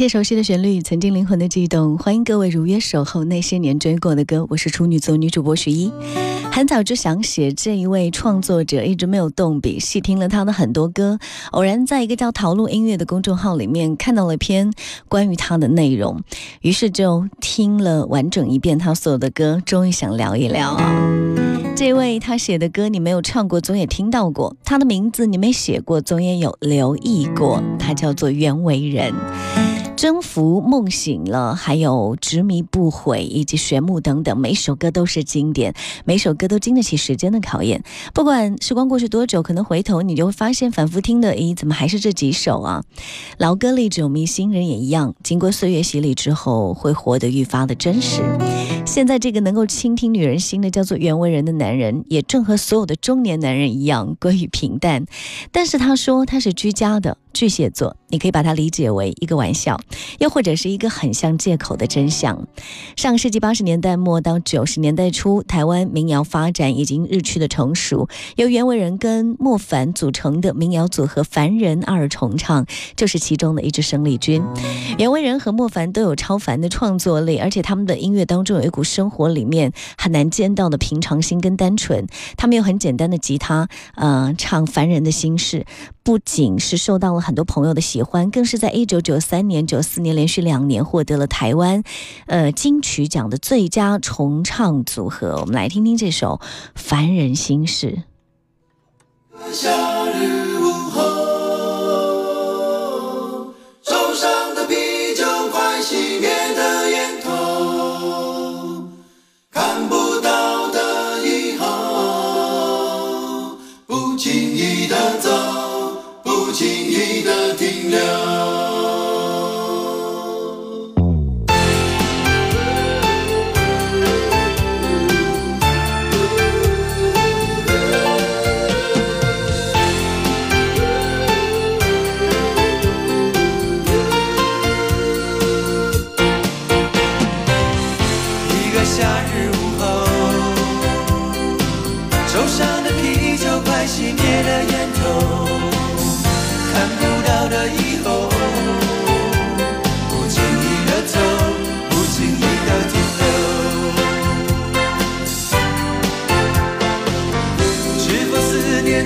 些熟悉的旋律，曾经灵魂的悸动。欢迎各位如约守候那些年追过的歌。我是处女座女主播徐一。很早就想写这一位创作者，一直没有动笔。细听了他的很多歌，偶然在一个叫“陶路音乐”的公众号里面看到了一篇关于他的内容，于是就听了完整一遍他所有的歌，终于想聊一聊啊。这位他写的歌你没有唱过，总也听到过；他的名字你没写过，总也有留意过。他叫做袁惟仁。征服梦醒了，还有执迷不悔，以及玄木等等，每首歌都是经典，每首歌都经得起时间的考验。不管时光过去多久，可能回头你就会发现，反复听的，咦，怎么还是这几首啊？老歌历久弥新，人也一样，经过岁月洗礼之后，会活得愈发的真实。现在这个能够倾听女人心的叫做袁惟仁的男人，也正和所有的中年男人一样，归于平淡。但是他说他是居家的巨蟹座，你可以把它理解为一个玩笑。又或者是一个很像借口的真相。上世纪八十年代末到九十年代初，台湾民谣发展已经日趋的成熟，由袁惟仁跟莫凡组成的民谣组合凡人二重唱就是其中的一支生力军。袁惟仁和莫凡都有超凡的创作力，而且他们的音乐当中有一股生活里面很难见到的平常心跟单纯。他们用很简单的吉他，呃，唱凡人的心事，不仅是受到了很多朋友的喜欢，更是在一九九三年、九四年连续两年获得了台湾，呃金曲奖的最佳重唱组合。我们来听听这首《凡人心事》。的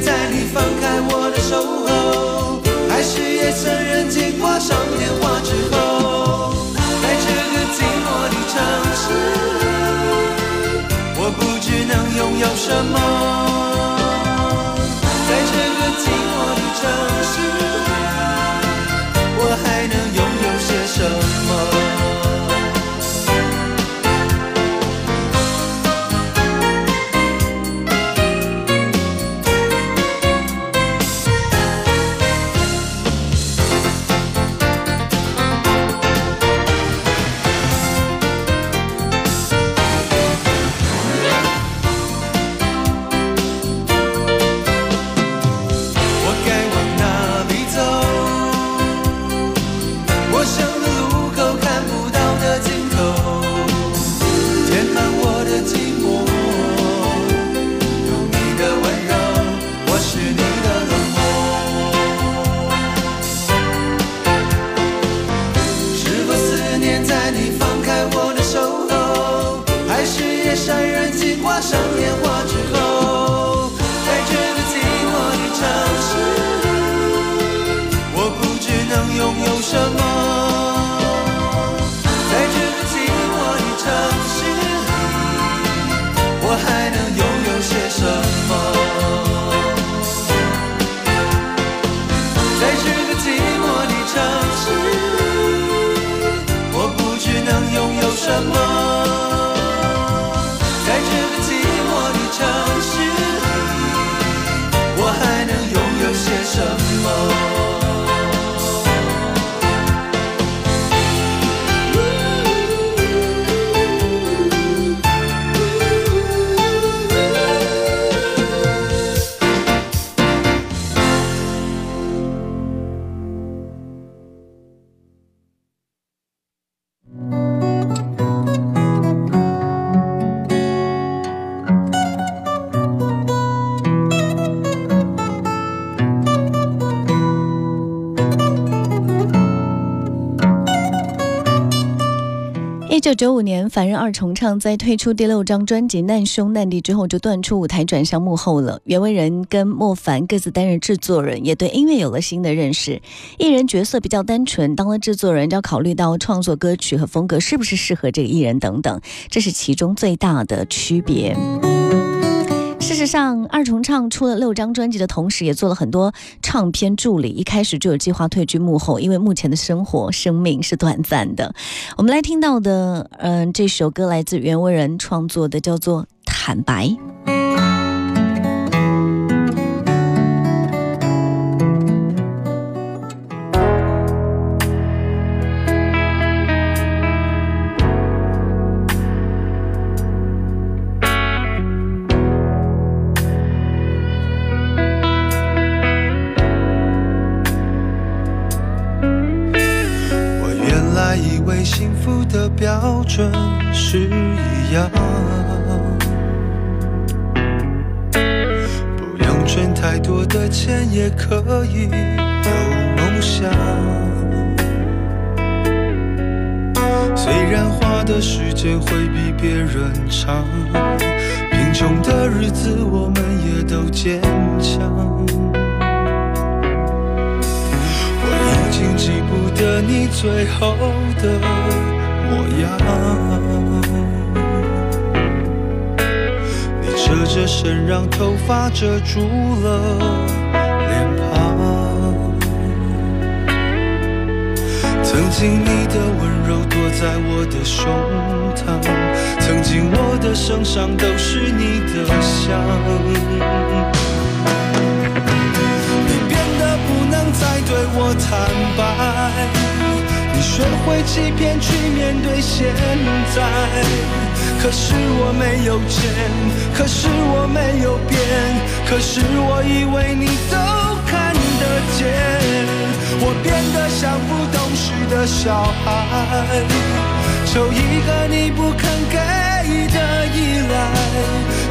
在你放开我的手后，还是也承认经挂上电话之后，在这个寂寞的城市，我不知能拥有什么。九九五年，凡人二重唱在推出第六张专辑《难兄难弟》之后，就断出舞台，转向幕后了。袁惟仁跟莫凡各自担任制作人，也对音乐有了新的认识。艺人角色比较单纯，当了制作人就，要考虑到创作歌曲和风格是不是适合这个艺人等等，这是其中最大的区别。事实上，二重唱出了六张专辑的同时，也做了很多唱片助理。一开始就有计划退居幕后，因为目前的生活、生命是短暂的。我们来听到的，嗯，这首歌来自袁惟仁创作的，叫做《坦白》。可以有梦想。虽然花的时间会比别人长，贫穷的日子我们也都坚强。我已经记不得你最后的。模样，你侧着身，让头发遮住了曾经你的温柔躲在我的胸膛，曾经我的身上都是你的香。你变得不能再对我坦白。你学会欺骗去面对现在，可是我没有钱，可是我没有变，可是我以为你都看得见。我变得像不懂事的小孩，求一个你不肯给的依赖。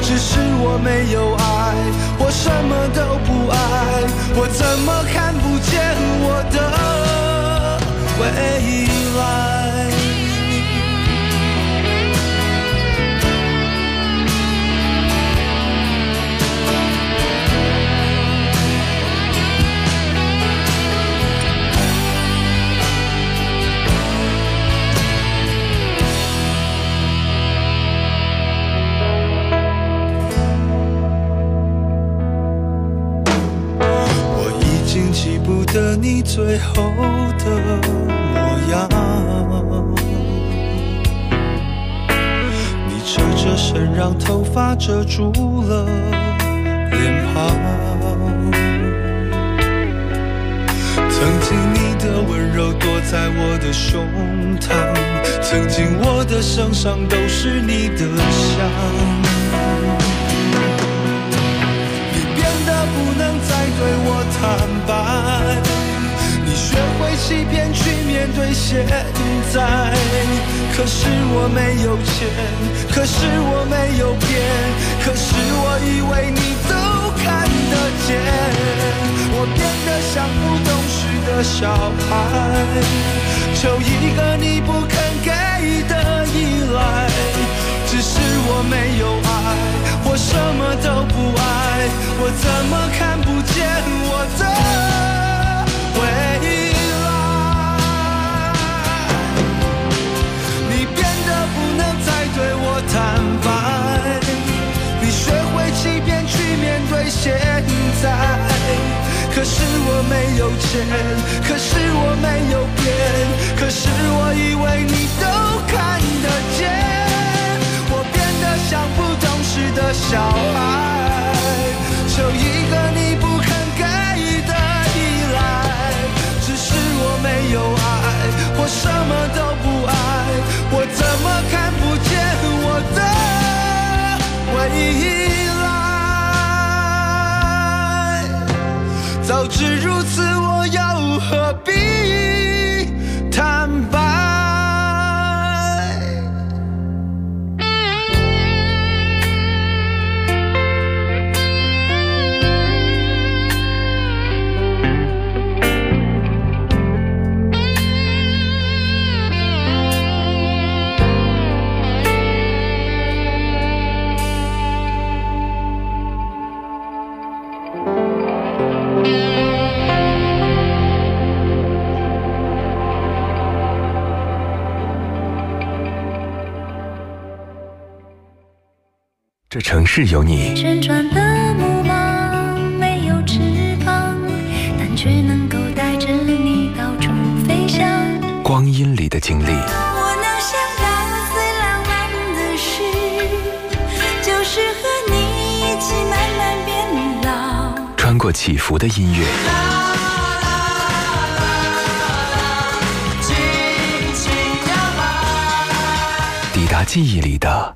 只是我没有爱，我什么都不爱，我怎么看不见我的？未来。最后的模样你最后的。让头发遮住了脸庞。曾经你的温柔躲在我的胸膛，曾经我的身上都是你的香。你变得不能再对我坦，学会欺骗去面对现在。可是我没有钱，可是我没有变，可是我以为你都看得见。我变得像不懂事的小孩，求一个你不肯给的依赖。只是我没有爱，我什么都不爱，我怎么看不见我的坦白，你学会欺骗去面对现在。可是我没有钱，可是我没有变，可是我以为你都看得见。城市有你，旋转的木马没有翅膀，但却能够带着你到处飞翔。光阴里的经历，我能想到最浪漫的事，就是和你一起慢慢变老。穿过起伏的音乐，抵达记忆里的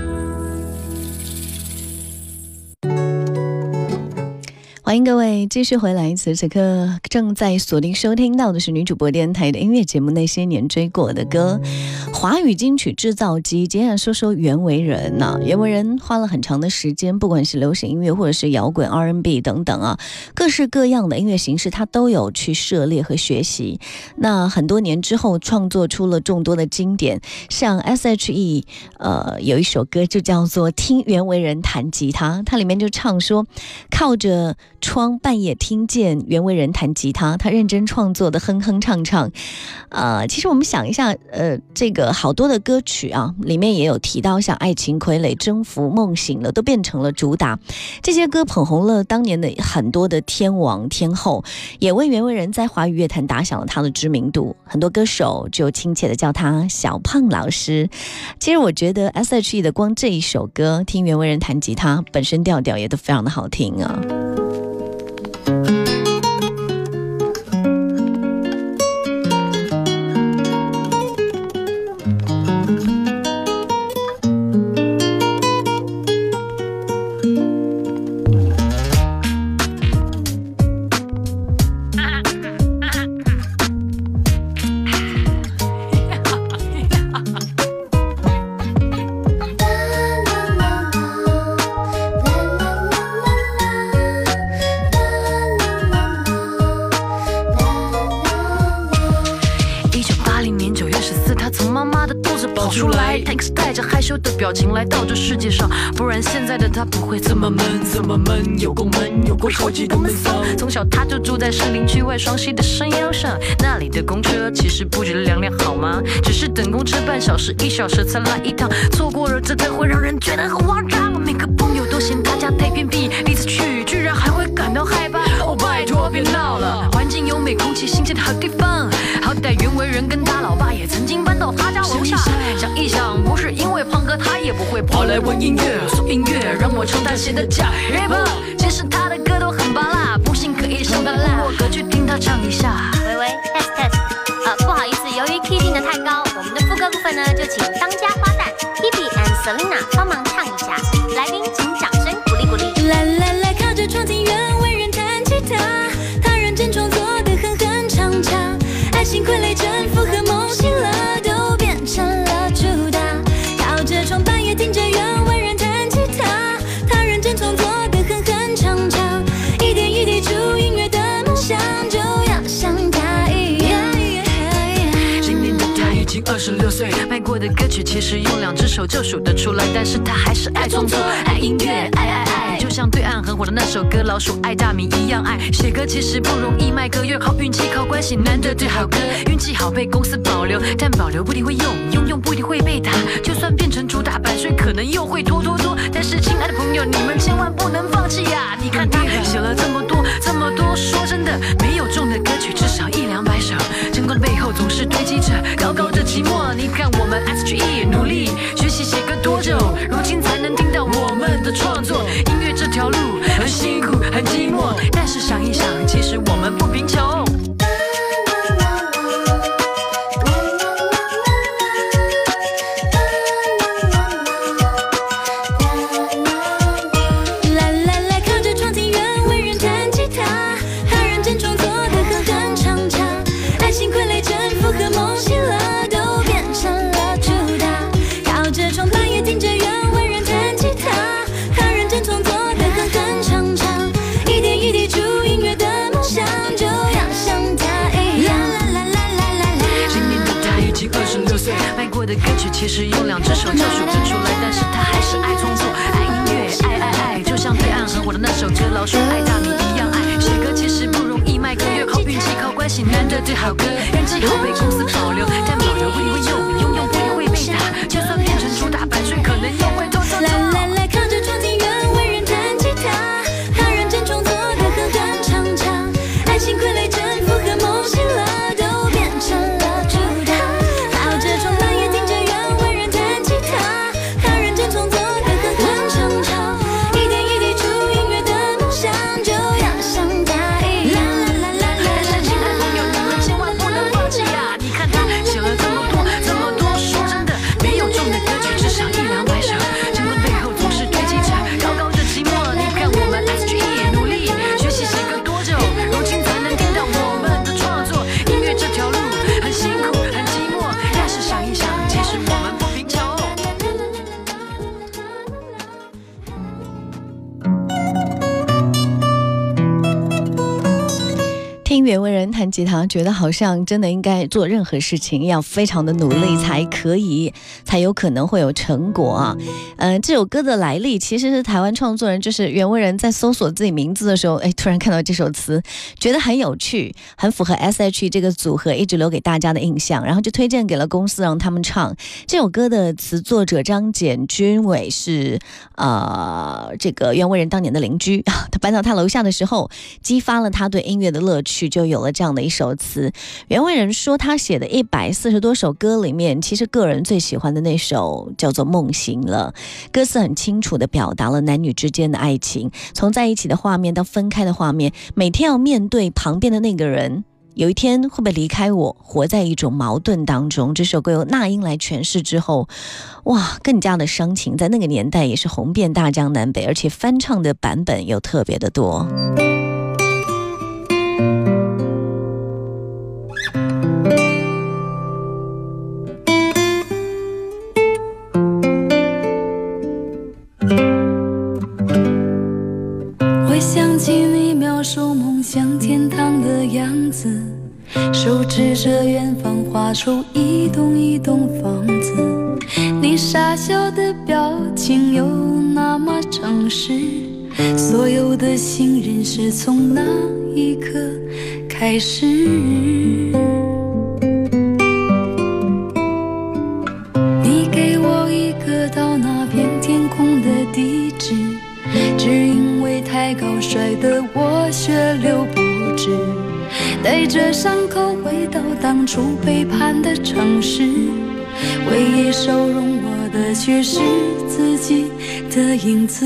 欢迎各位继续回来，此时此刻正在锁定收听到的是女主播电台的音乐节目《那些年追过的歌》，华语金曲制造机。接下来说说袁惟仁呐、袁惟仁花了很长的时间，不管是流行音乐或者是摇滚、R&B 等等啊，各式各样的音乐形式，他都有去涉猎和学习。那很多年之后，创作出了众多的经典，像 S.H.E，呃，有一首歌就叫做《听袁惟仁弹吉他》，它里面就唱说，靠着窗半夜听见袁惟仁弹吉他，他认真创作的哼哼唱唱。呃，其实我们想一下，呃，这个好多的歌曲啊，里面也有提到像《爱情傀儡》《征服》《梦醒了》都变成了主打，这些歌捧红了当年的很多的天王天后，也为袁惟仁在华语乐坛打响了他的知名度。很多歌手就亲切的叫他小胖老师。其实我觉得 S.H.E 的光这一首歌，听袁惟仁弹吉他，本身调调也都非常的好听啊。一介绍，不然现在的他不会这么闷，这么闷，有够闷，有够超级闷骚。从小他就住在士林区外双溪的山腰上，那里的公车其实不止两辆好吗？只是等公车半小时一小时才来一趟，错过了真的会让人觉得很慌张。每个朋友都嫌他家太偏僻，第一次去居然还会感到害怕。别闹了，环境优美，空气新鲜的好地方。好歹袁惟仁跟他老爸也曾经搬到他家楼下。想一想，不是因为胖哥，他也不会跑来玩音乐，送音乐让我唱他写的假 rap。其实他的歌都很巴辣，不信可以上他部落格去听他唱一下。喂喂，test test，呃，不好意思，由于 key 定的太高，我们的副歌部分呢，就请当家花旦 Hebe and Selina 帮忙唱一下。来宾爱情傀儡征服和梦醒了都变成了主打。靠着窗半夜听着袁惟仁弹吉他，他认真创作的哼哼唱唱，一点一滴出音乐的梦想，就要像他一样。今年的他已经二十六岁，卖过的歌曲其实用两只手就数得出来，但是他还是爱创作，爱音乐，爱爱爱，像对岸很火的那首歌《老鼠爱大米》一样爱。写歌其实不容易，卖歌又靠运气，靠关系，难得对好歌，运气好被公司保留，但保留不一定会用，用用不一定会被打，就算变成主打版税，可能又会拖拖拖。但是亲爱的朋友，你们千万不能放弃呀！你看他写了这么多，这么多，说真的，没有中的歌曲至少一两百首，成的歌曲其实用两只手就数得出来，但是他还是爱创作，爱音乐，爱爱爱，就像对岸和我的那首歌《老鼠爱大米》一样爱。写歌其实不容易，卖个月靠运气靠关系，难得对好歌，运气好被公司保留，但保留不一定会用，用用不一定会被打，就算变成主打版税，可能又会偷偷弹吉他，觉得好像真的应该做任何事情要非常的努力才可以，才有可能会有成果啊。嗯、这首歌的来历其实是台湾创作人，就是袁惟仁在搜索自己名字的时候，哎，突然看到这首词，觉得很有趣，很符合 S H 这个组合一直留给大家的印象，然后就推荐给了公司让他们唱。这首歌的词作者张简君伟是呃这个袁惟仁当年的邻居，他搬到他楼下的时候，激发了他对音乐的乐趣，就有了这样的一首词。袁惟仁说，他写的一百四十多首歌里面，其实个人最喜欢的那首叫做《梦醒了》，歌词很清楚地表达了男女之间的爱情，从在一起的画面到分开的画面，每天要面对旁边的那个人。有一天会不会离开我？活在一种矛盾当中。这首歌由那英来诠释之后，哇，更加的伤情，在那个年代也是红遍大江南北，而且翻唱的版本又特别的多。开始。你给我一个到那片天空的地址，只因为太高摔得我血流不止，带着伤口回到当初背叛的城市，唯一收容我的却是自己的影子。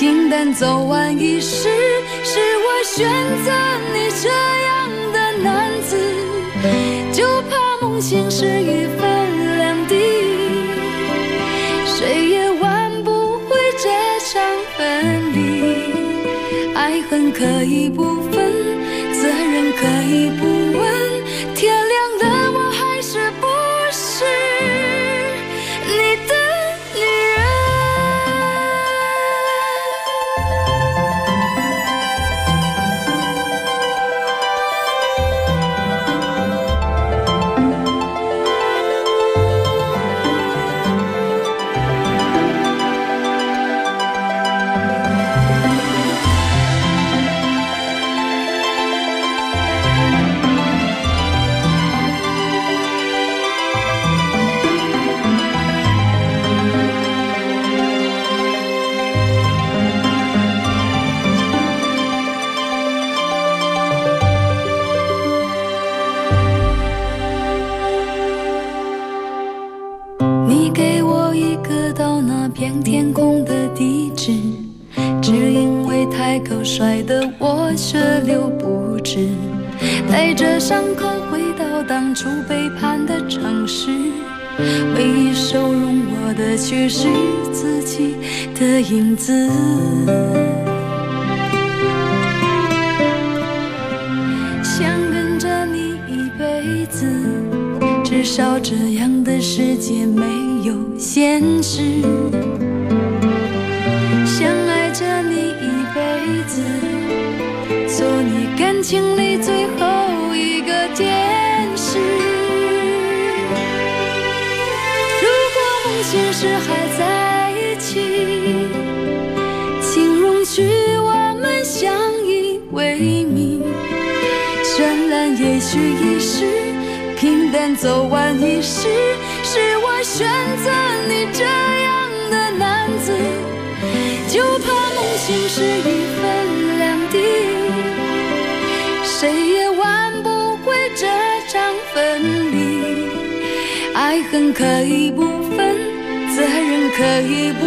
平淡走完一世，是我选择你这样的男子，就怕梦醒时已分两地，谁也挽不回这场分离。爱恨可以不分，责任可以不却是自己的影子。想跟着你一辈子，至少这样的世界没有现实。想爱着你一辈子，做你感情里最后平淡走完一世，是我选择你这样的男子，就怕梦醒时一分两地，谁也挽不回这场分离。爱恨可以不分，责任可以不